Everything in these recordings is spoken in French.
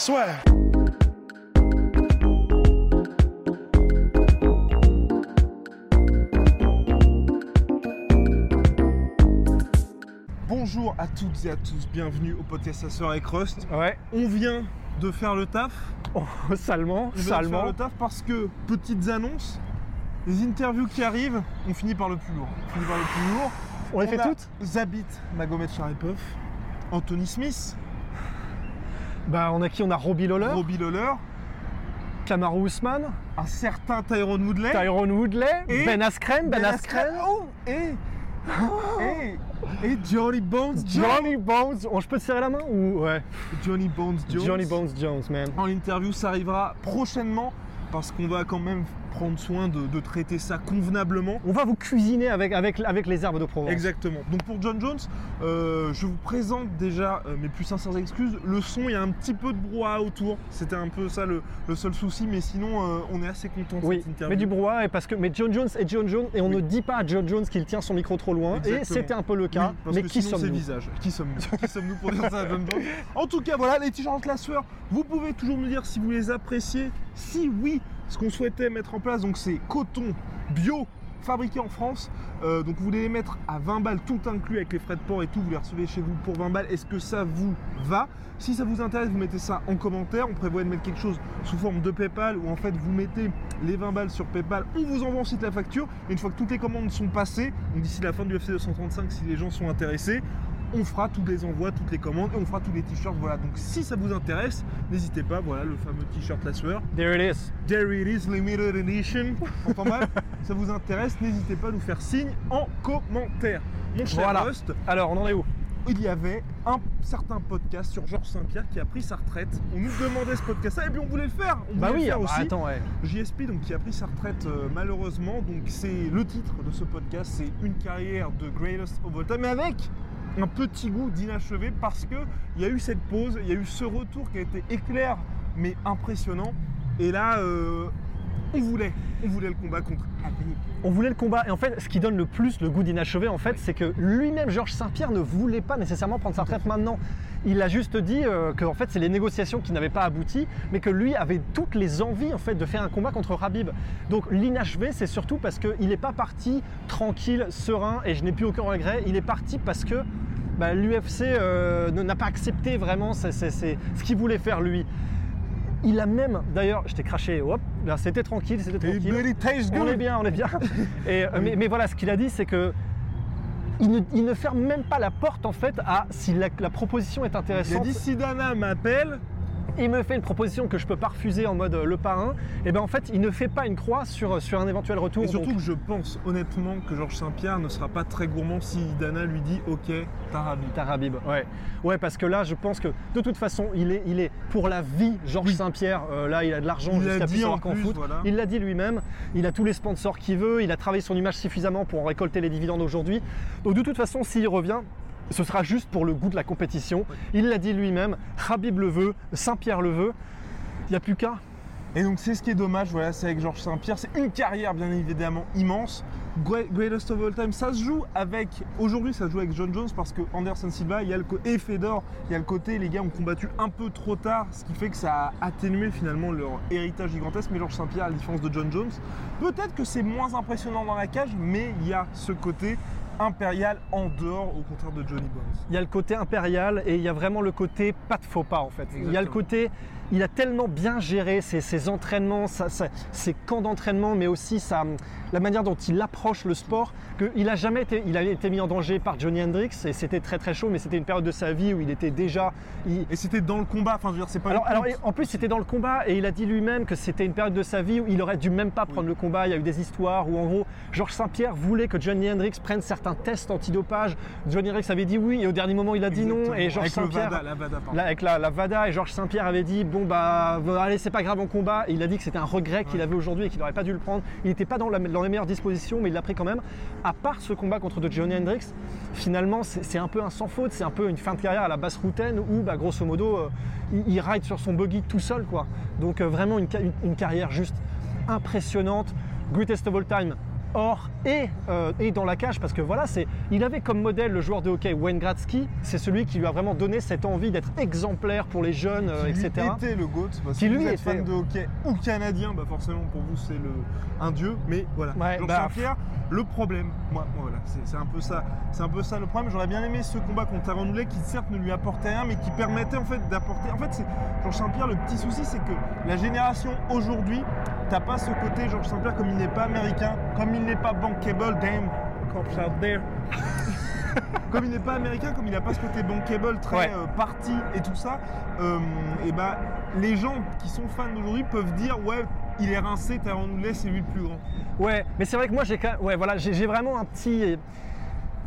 Swear. Bonjour à toutes et à tous, bienvenue au podcast Sa Sœur et Crust. Ouais, On vient de faire le taf. oh, salement, On vient de faire salement. le taf parce que, petites annonces, les interviews qui arrivent, on finit par le plus lourd. On finit par le plus lourd. On les fait toutes Zabit Magomed Sharipov, Anthony Smith, Bah, on a qui? On a Robbie Lawler, Robbie Lawler, Kamaru Usman, un certain Tyrone Woodley. Tyrone Woodley, Et Ben Askren, Ben, Askren, Oh, et, et, et Johnny Bones Jones. Johnny Bones. Oh, je peux te serrer la main ou? Ouais Johnny Bones Jones. Johnny Bones Jones, man. En interview, ça arrivera prochainement parce qu'on va quand même prendre soin de, de traiter ça convenablement. On va vous cuisiner avec, avec, avec les herbes de Provence. Exactement. Donc pour John Jones, euh, je vous présente déjà euh, mes plus sincères excuses. Le son, il y a un petit peu de brouhaha autour. C'était un peu ça le, le seul souci, mais sinon, euh, on est assez content de Oui, cette interview. mais du brouhaha et parce que mais John Jones est John Jones et on Oui. ne dit pas à John Jones qu'il tient son micro trop loin et c'était un peu le cas. Oui, parce mais que qui sommes-nous. Qui sommes-nous? Qui sommes-nous pour dire ça à John Jones? En tout cas, voilà, les t-shirts la sueur. Vous pouvez toujours me dire si vous les appréciez. Si oui, ce qu'on souhaitait mettre en place, donc c'est coton bio fabriqué en France. Euh, donc vous voulez les mettre à 20 balles, tout inclus avec les frais de port et tout. Vous les recevez chez vous pour 20 balles. Est-ce que ça vous va? Si ça vous intéresse, vous mettez ça en commentaire. On prévoit de mettre quelque chose sous forme de PayPal où en fait vous mettez les 20 balles sur PayPal. On vous envoie ensuite la facture. Une fois que toutes les commandes sont passées, d'ici la fin du FC 235, si les gens sont intéressés, on fera tous les envois, toutes les commandes et on fera tous les t-shirts. Voilà, donc si ça vous intéresse, n'hésitez pas. Voilà le fameux t-shirt la sueur. There it is. There it is, limited edition. Entends mal? Ça vous intéresse, n'hésitez pas à nous faire signe en commentaire. Mon cher Voilà. Rust, Alors, on en est où? il y avait un certain podcast sur Georges Saint-Pierre qui a pris sa retraite. On nous demandait ce podcast-là et puis on voulait le faire. On Bah voulait oui, le faire ah bah aussi. attends, ouais. JSP donc qui a pris sa retraite euh, malheureusement donc c'est le titre de ce podcast c'est une carrière de greatest of all time mais avec un petit goût d'inachevé parce que il y a eu cette pause il y a eu ce retour qui a été éclair mais impressionnant. Et là euh, on voulait on voulait le combat contre Habib On voulait le combat et en fait ce qui donne le plus le goût d'inachevé en fait c'est que lui-même Georges Saint-Pierre ne voulait pas nécessairement prendre sa retraite maintenant. Il a juste dit euh, que en fait c'est les négociations qui n'avaient pas abouti mais que lui avait toutes les envies en fait de faire un combat contre Habib. Donc l'inachevé c'est surtout parce qu'il n'est pas parti tranquille, serein et je n'ai plus aucun regret. Il est parti parce que bah, l'UFC euh, n'a pas accepté vraiment ce qu'il voulait faire lui. Il a même, d'ailleurs, je t'ai craché, hop, là c'était tranquille, c'était tranquille. On est bien, on est bien. Et, euh, mais, mais voilà, ce qu'il a dit, c'est que il ne, il ne ferme même pas la porte en fait à si la, la proposition est il a intéressante. dit si Dana m'appelle Il me fait une proposition que je peux pas refuser en mode euh, le parrain. Et ben en fait, il ne fait pas une croix sur, sur un éventuel retour. et surtout donc- que je pense honnêtement que Georges Saint-Pierre ne sera pas très gourmand si Dana lui dit ok t'as Habib T'as Habib, ouais. Ouais, parce que là, je pense que de toute façon, il est, il est pour la vie, Georges Oui. Saint-Pierre. euh, là, il a de l'argent jusqu'à plus savoir qu'en foot. voilà. Il l'a dit lui-même. Il a tous les sponsors qu'il veut. Il a travaillé son image suffisamment pour en récolter les dividendes aujourd'hui. Donc, de toute façon, s'il revient, ce sera juste pour le goût de la compétition. Il l'a dit lui-même. Habib le veut, Saint-Pierre le veut. Il n'y a plus qu'à. Et donc c'est ce qui est dommage, voilà, c'est avec Georges Saint-Pierre, c'est une carrière bien évidemment immense. Great- Greatest of all time, ça se joue avec, aujourd'hui ça se joue avec John Jones parce que Anderson Silva il y a le et Fedor, il y a le côté, les gars ont combattu un peu trop tard, ce qui fait que ça a atténué finalement leur héritage gigantesque, mais Georges Saint-Pierre, à la différence de John Jones, peut-être que c'est moins impressionnant dans la cage, mais il y a ce côté impérial en dehors au contraire de Johnny Bones. Il y a le côté impérial et il y a vraiment le côté pas de faux pas en fait. Il y a le côté, il a tellement bien géré ses, ses entraînements, sa- sa- ses camps d'entraînement, mais aussi sa, la manière dont il approche le sport, qu'il a jamais été, il a été mis en danger par Johnny Hendrix et c'était très très chaud, mais c'était une période de sa vie où il était déjà. il- Et c'était dans le combat, enfin je veux dire, c'est pas alors, en plus, c'était dans le combat et il a dit lui-même que c'était une période de sa vie où il aurait dû même pas prendre le combat. Il y a eu des histoires où, en gros, Georges Saint-Pierre voulait que Johnny Hendrix prenne certains certains tests antidopage. Johnny Rex avait dit oui et au dernier moment il a dit non. Et Georges Saint-Pierre. Vada, la Vada, pardon. Là, avec la, la VADA et Georges Saint-Pierre avait dit bon bah allez c'est pas grave en combat Et il a dit que c'était un regret qu'il avait aujourd'hui et qu'il n'aurait pas dû le prendre il n'était pas dans, la- dans les meilleures dispositions mais il l'a pris quand même à part ce combat contre de Johnny Hendricks finalement c'est un peu un sans faute c'est un peu une fin de carrière à la basse routaine où bah, grosso modo euh, il, il ride sur son buggy tout seul quoi donc euh, vraiment une- une carrière juste impressionnante greatest of all time hors et, euh, et dans la cage parce que voilà, c'est, il avait comme modèle le joueur de hockey Wayne Gretzky, c'est celui qui lui a vraiment donné cette envie d'être exemplaire pour les jeunes, euh, Qui lui etc. était le GOAT, parce Qui que lui vous êtes était- fan de hockey ou canadien, bah forcément pour vous c'est le un dieu, mais voilà. Ouais, Georges bah, Saint-Pierre, le problème, moi, moi, voilà, c'est c'est un peu ça, c'est un peu ça le problème. J'aurais bien aimé ce combat contre Aaron qui certes ne lui apportait rien, mais qui permettait en fait d'apporter. En fait, c'est Georges Saint-Pierre. Le petit souci, c'est que la génération aujourd'hui, t'as pas ce côté Georges Saint-Pierre comme il n'est pas américain, comme il n'est pas bankable, damn, cops out there. comme il n'est pas américain, comme il n'a pas ce côté bankable très Ouais. euh, parti et tout ça, et bah les gens qui sont fans d'aujourd'hui peuvent dire ouais il est rincé, Tyron Woodley c'est lui le plus grand. Ouais, mais c'est vrai que moi j'ai quand même- ouais, voilà, j'ai, vraiment un petit.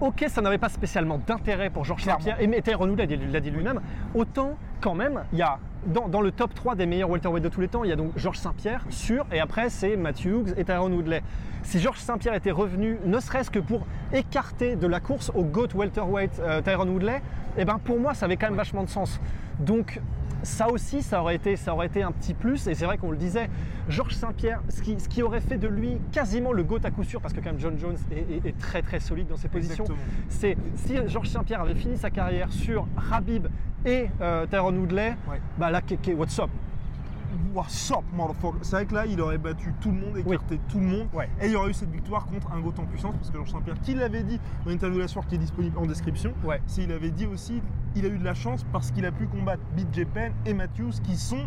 Ok, ça n'avait pas spécialement d'intérêt pour Georges. Saint-Pierre, et il l'a dit lui-même, autant quand même, il y a dans, le top 3 des meilleurs welterweight de tous les temps, il y a donc Georges Saint-Pierre, sûr, et après c'est Matthew Hughes et Tyrone Woodley. Si Georges Saint-Pierre était revenu, ne serait-ce que pour écarter de la course au GOAT welterweight euh, Tyrone Woodley, eh ben pour moi ça avait quand même vachement de sens. Donc ça aussi, ça aurait été, ça aurait été un petit plus. Et c'est vrai qu'on le disait, Georges Saint-Pierre, ce qui, ce qui aurait fait de lui quasiment le GOAT à coup sûr, parce que quand même John Jones est, est- est très très solide dans ses positions. C'est si Georges Saint-Pierre avait fini sa carrière sur Habib et euh, Tyrone Woodley, Ouais. bah là, what's up? What's up, motherfucker? C'est vrai que là, il aurait battu tout le monde, écarté tout le monde, Ouais. et il y aurait eu cette victoire contre un GOAT en puissance, parce que Georges Saint-Pierre, qui l'avait dit dans l'interview de la soirée qui est disponible en description, Ouais. c'est il avait dit aussi, il a eu de la chance parce qu'il a pu combattre BJ Penn et Matthews, qui sont,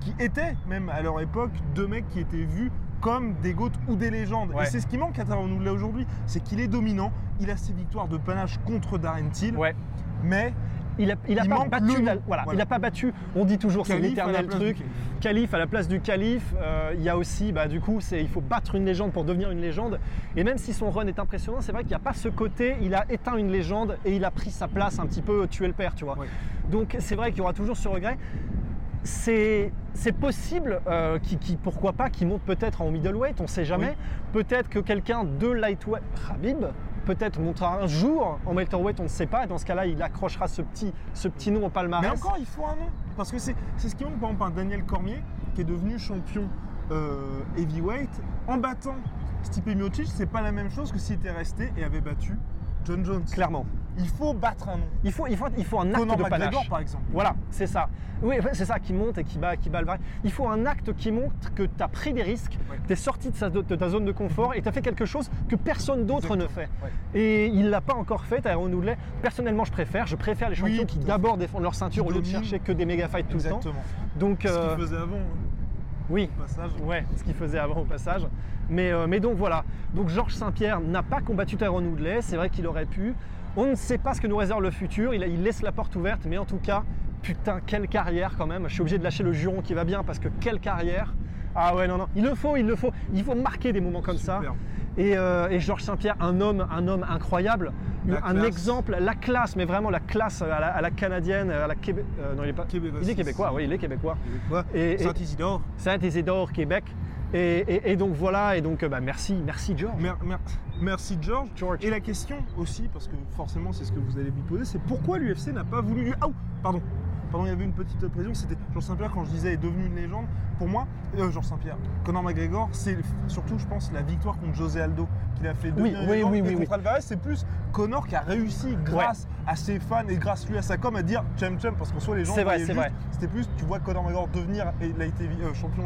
qui étaient même à leur époque deux mecs qui étaient vus comme des GOAT ou des légendes. Ouais. Et c'est ce qui manque à Tyron Woodley aujourd'hui, c'est qu'il est dominant, il a ses victoires de panache contre Darren Till, Ouais. mais Il a, il a pas battu, la- voilà, Voilà. il a pas battu. On dit toujours c'est l'éternel truc. calife. À la place du calife. euh, il y a aussi, bah, du coup, c'est il faut battre une légende pour devenir une légende. Et même si son run est impressionnant, c'est vrai qu'il n'y a pas ce côté. Il a éteint une légende et il a pris sa place un petit peu tuer le père, tu vois. Donc c'est vrai qu'il y aura toujours ce regret. C'est c'est possible, euh, qui, qui- pourquoi pas, qu'il monte peut-être en middleweight, on ne sait jamais. Peut-être que quelqu'un de lightweight, Habib, peut-être montera un jour en welterweight, on ne sait pas. Dans ce cas-là, il accrochera ce petit, ce petit nom au palmarès. Mais encore, il faut un nom. Parce que c'est ce qui manque, par exemple, un Daniel Cormier, qui est devenu champion euh, heavyweight, en battant Stipe Miocic, c'est pas la même chose que s'il était resté et avait battu John Jones. Clairement. Il faut battre un nom. Il faut, il faut, il faut un acte de McGregor, panache. par exemple. Voilà, c'est ça. Oui, c'est ça qui monte et qui bat, qui bat le vrai. Il faut un acte qui montre que tu as pris des risques, Ouais. que tu es sorti de, sa- de ta zone de confort et tu as fait quelque chose que personne d'autre ne fait. Ouais. Et il l'a pas encore fait, Tyrone Woodley. Personnellement, je préfère. Je préfère les champions qui d'abord défendent leur ceinture au lieu de chercher que des méga fights tout le temps. Exactement. Donc, Ce euh, qu'il faisait avant, hein, oui, au passage. Ouais, ce qu'il faisait avant au passage. Mais, euh, mais donc voilà. Donc Georges Saint-Pierre n'a pas combattu Tyrone Woodley. C'est vrai qu'il aurait pu. On ne sait pas ce que nous réserve le futur. Il, il laisse la porte ouverte. Mais en tout cas, putain, quelle carrière quand même. Je suis obligé de lâcher le juron qui va bien parce que quelle carrière. Ah ouais, non, non. Il le faut, il le faut. Il faut marquer des moments comme ça. Et, euh, et Georges Saint-Pierre, un homme, un homme incroyable, La un classe. exemple, la classe, mais vraiment la classe à la, à la canadienne, à la Québec. euh, non, il est pas. Québécois. Il est québécois, oui, il est québécois. Et- Saint-Isidore. Saint-Isidore, Québec. Et, donc voilà, et donc euh, bah, merci, merci George. Mer- mer- merci George. George. Et la question aussi, parce que forcément c'est ce que vous allez lui poser, c'est pourquoi l'UFC n'a pas voulu. Ah, pardon. Pardon, il y avait une petite précision, c'était Georges Saint-Pierre quand je disais est devenu une légende. Pour moi, euh, Georges Saint-Pierre, Conor McGregor, c'est surtout, je pense, la victoire contre José Aldo qu'il a fait devenir oui, contre Alvarez, c'est plus Conor qui a réussi grâce à ses fans et grâce lui à sa com à dire chum chum parce qu'en soit les gens C'est vrai, c'est vrai. C'était plus, tu vois Conor McGregor devenir et light heavy- euh, champion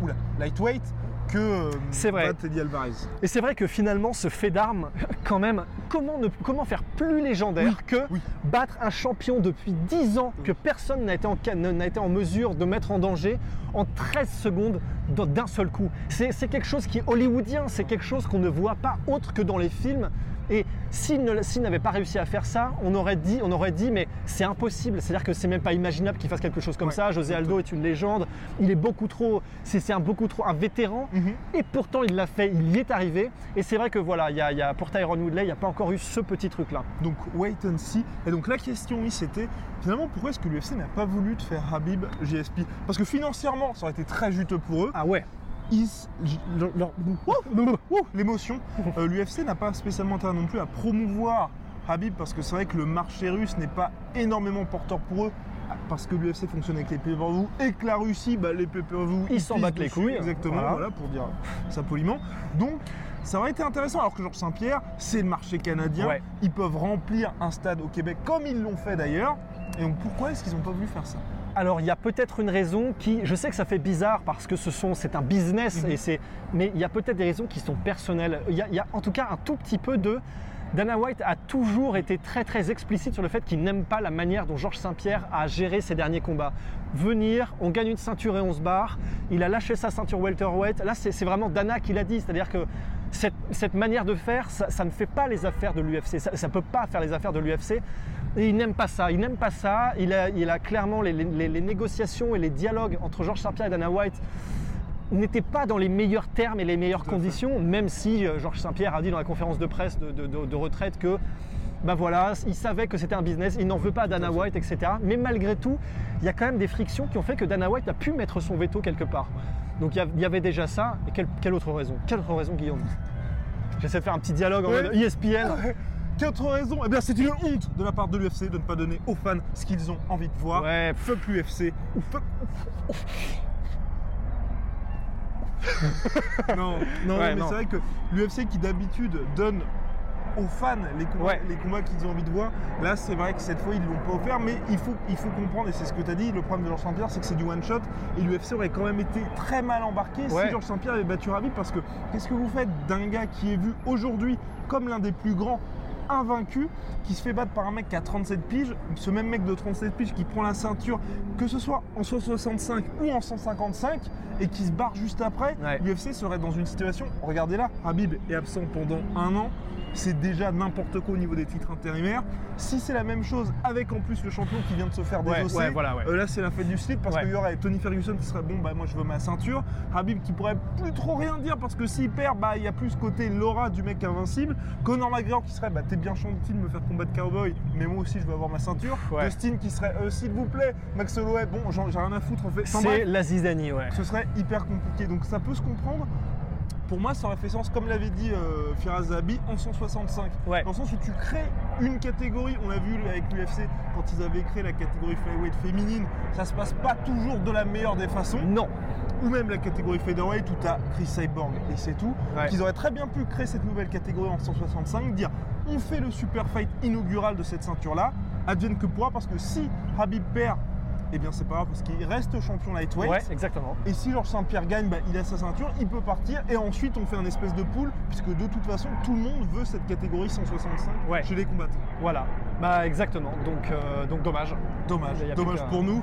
oula, lightweight que euh, C'est vrai. Alvarez. Et c'est vrai que finalement, ce fait d'armes, quand même, comment, ne- comment faire plus légendaire que oui. battre un champion depuis 10 ans que personne n'a été, en, n'a été en mesure de mettre en danger en 13 secondes d'un d'un seul coup? C'est c'est quelque chose qui est hollywoodien, c'est quelque chose qu'on ne voit pas autre que dans les films. Et S'il n'avait pas réussi à faire ça, on aurait dit, on aurait dit mais c'est impossible. C'est-à-dire que c'est même pas imaginable qu'il fasse quelque chose comme Ouais, ça. José Aldo est une légende. Il est beaucoup trop, c'est un beaucoup trop un vétéran. Mhm. Et pourtant, il l'a fait. Il y est arrivé. Et c'est vrai que voilà, il y a, il y a- pour Tyron Woodley, il n'y a pas encore eu ce petit truc-là. Donc wait and see. Et donc la question oui c'était finalement pourquoi est-ce que l'UFC n'a pas voulu te faire Habib GSP Parce que financièrement ça aurait été très juteux pour eux. Ah ouais. Leur- L'émotion. Euh, L'UFC n'a pas spécialement intérêt non plus à promouvoir Habib parce que c'est vrai que le marché russe n'est pas énormément porteur pour eux. Parce que l'UFC fonctionne avec les pay-per-view et que la Russie, bah, les pay-per-view, Ils s'en battent les couilles. Exactement, Voilà. voilà. pour dire ça poliment. Donc, ça aurait été intéressant. Alors que Georges Saint-Pierre, c'est le marché canadien. Ouais. Ils peuvent remplir un stade au Québec comme ils l'ont fait d'ailleurs. Et donc, pourquoi est-ce qu'ils n'ont pas voulu faire ça? Alors il y a peut-être une raison qui, je sais que ça fait bizarre parce que ce sont, c'est un business Mhm. et c'est, mais il y a peut-être des raisons qui sont personnelles. Il y, a, il y a en tout cas un tout petit peu de. Dana White a toujours été très très explicite sur le fait qu'il n'aime pas la manière dont Georges Saint-Pierre a géré ses derniers combats. Venir, on gagne une ceinture et on se barre. Il a lâché sa ceinture welterweight. Là, c'est c'est vraiment Dana qui l'a dit, c'est-à-dire que cette, cette manière de faire, ça, ça ne fait pas les affaires de l'UFC. Ça ne peut pas faire les affaires de l'UFC. Et il n'aime pas ça. Il n'aime pas ça. Il a, il a clairement les, les- les négociations et les dialogues entre Georges Saint-Pierre et Dana White n'étaient pas dans les meilleurs termes et les meilleures conditions, même si euh, Georges Saint-Pierre a dit dans la conférence de presse de, de- de- de retraite que ben voilà, il savait que c'était un business, il n'en veut pas à Dana White, etc. Mais malgré tout, il y a quand même des frictions qui ont fait que Dana White a pu mettre son veto quelque part. Donc il y avait déjà ça. Et quelle, quelle autre raison? Quelle autre raison, Guillaume? J'essaie de faire un petit dialogue en mode ESPN. Quatre raisons Eh bien, c'est une honte de la part de l'UFC de ne pas donner aux fans ce qu'ils ont envie de voir. Ouais, Fuck l'UFC. Fuck. non, non, Ouais, mais c'est vrai que l'UFC qui d'habitude donne aux fans les combats, Ouais. les combats qu'ils ont envie de voir, là c'est vrai que cette fois ils ne l'ont pas offert, mais il faut, il faut comprendre, et c'est ce que tu as dit, le problème de Georges Saint-Pierre c'est que c'est du one shot, et l'UFC aurait quand même été très mal embarqué Ouais. si Georges Saint-Pierre avait battu Ravi, parce que qu'est-ce que vous faites d'un gars qui est vu aujourd'hui comme l'un des plus grands invaincu qui se fait battre par un mec qui a 37 piges, ce même mec de 37 piges qui prend la ceinture, que ce soit en 165 ou en 155, et qui se barre juste après, Ouais. l'UFC serait dans une situation, regardez là, Habib est absent pendant un an, c'est déjà n'importe quoi au niveau des titres intérimaires. Si c'est la même chose avec en plus le champion qui vient de se faire désosser, ouais, voilà, ouais. euh, là c'est la fête du slip parce qu'il y aurait Tony Ferguson qui serait bon bah moi je veux ma ceinture, Habib qui pourrait plus trop rien dire parce que s'il perd bah il y a plus ce côté Laura du mec invincible, Conor McGregor qui serait bah t'es bien gentil de me faire combattre cowboy mais moi aussi je veux avoir ma ceinture. Dustin qui serait euh, s'il vous plaît Max Holloway bon j'ai rien à foutre en fait. C'est la zizanie, ouais. ce serait hyper compliqué donc ça peut se comprendre. Pour moi, ça aurait fait sens, comme l'avait dit euh, Firas Zahabi, en 165. Ouais. Dans le sens où tu crées une catégorie, on l'a vu avec l'UFC quand ils avaient créé la catégorie flyweight féminine, ça se passe pas toujours de la meilleure des façons. Non. Ou même la catégorie featherweight où tu as Chris Cyborg et c'est tout. Ouais. Qu'ils auraient très bien pu créer cette nouvelle catégorie en 165, dire on fait le super fight inaugural de cette ceinture-là, advienne que pourra, parce que si Habib perd, eh bien c'est pas grave parce qu'il reste champion lightweight. Ouais, exactement. Et si Georges Saint-Pierre gagne, bah, il a sa ceinture, il peut partir et ensuite on fait un espèce de pool puisque de toute façon tout le monde veut cette catégorie 165 Ouais. chez les combattants. Voilà. Bah exactement. Donc, euh, donc dommage. Dommage, dommage pour nous.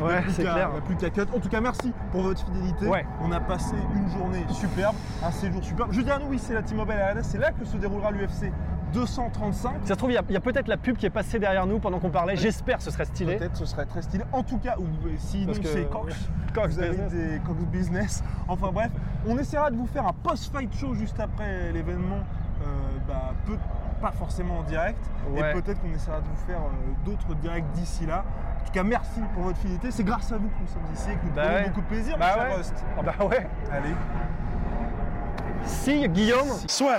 Ouais, plus c'est qu'à- clair. il y a plus qu'à cut. En tout cas, merci pour votre fidélité. Ouais. On a passé une journée superbe, un séjour superbe. Je dis à nous, oui, c'est la T-Mobile Arena, c'est là que se déroulera l'UFC 235. Ça se trouve, il y a- peut-être la pub qui est passée derrière nous pendant qu'on parlait. J'espère que ce serait stylé. Peut-être ce serait très stylé. En tout cas, ou euh, que- c'est Cox. Cox vous avez Business. des Cox Business. Enfin bref, on essaiera de vous faire un post-fight show juste après l'événement. euh, bah, peu- pas forcément en direct. Ouais. Et peut-être qu'on essaiera de vous faire euh, d'autres directs d'ici là. En tout cas, merci pour votre fidélité. C'est grâce à vous que nous sommes ici et que nous Bah prenons ouais. beaucoup de plaisir, Bah mon cher ouais. Rust. Ah bah ouais. Allez. Si, Guillaume. Soit.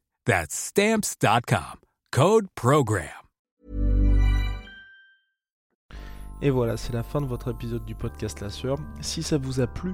That's stamps.com. Code program. Et voilà, c'est la fin de votre épisode du podcast La Sœur. Si ça vous a plu,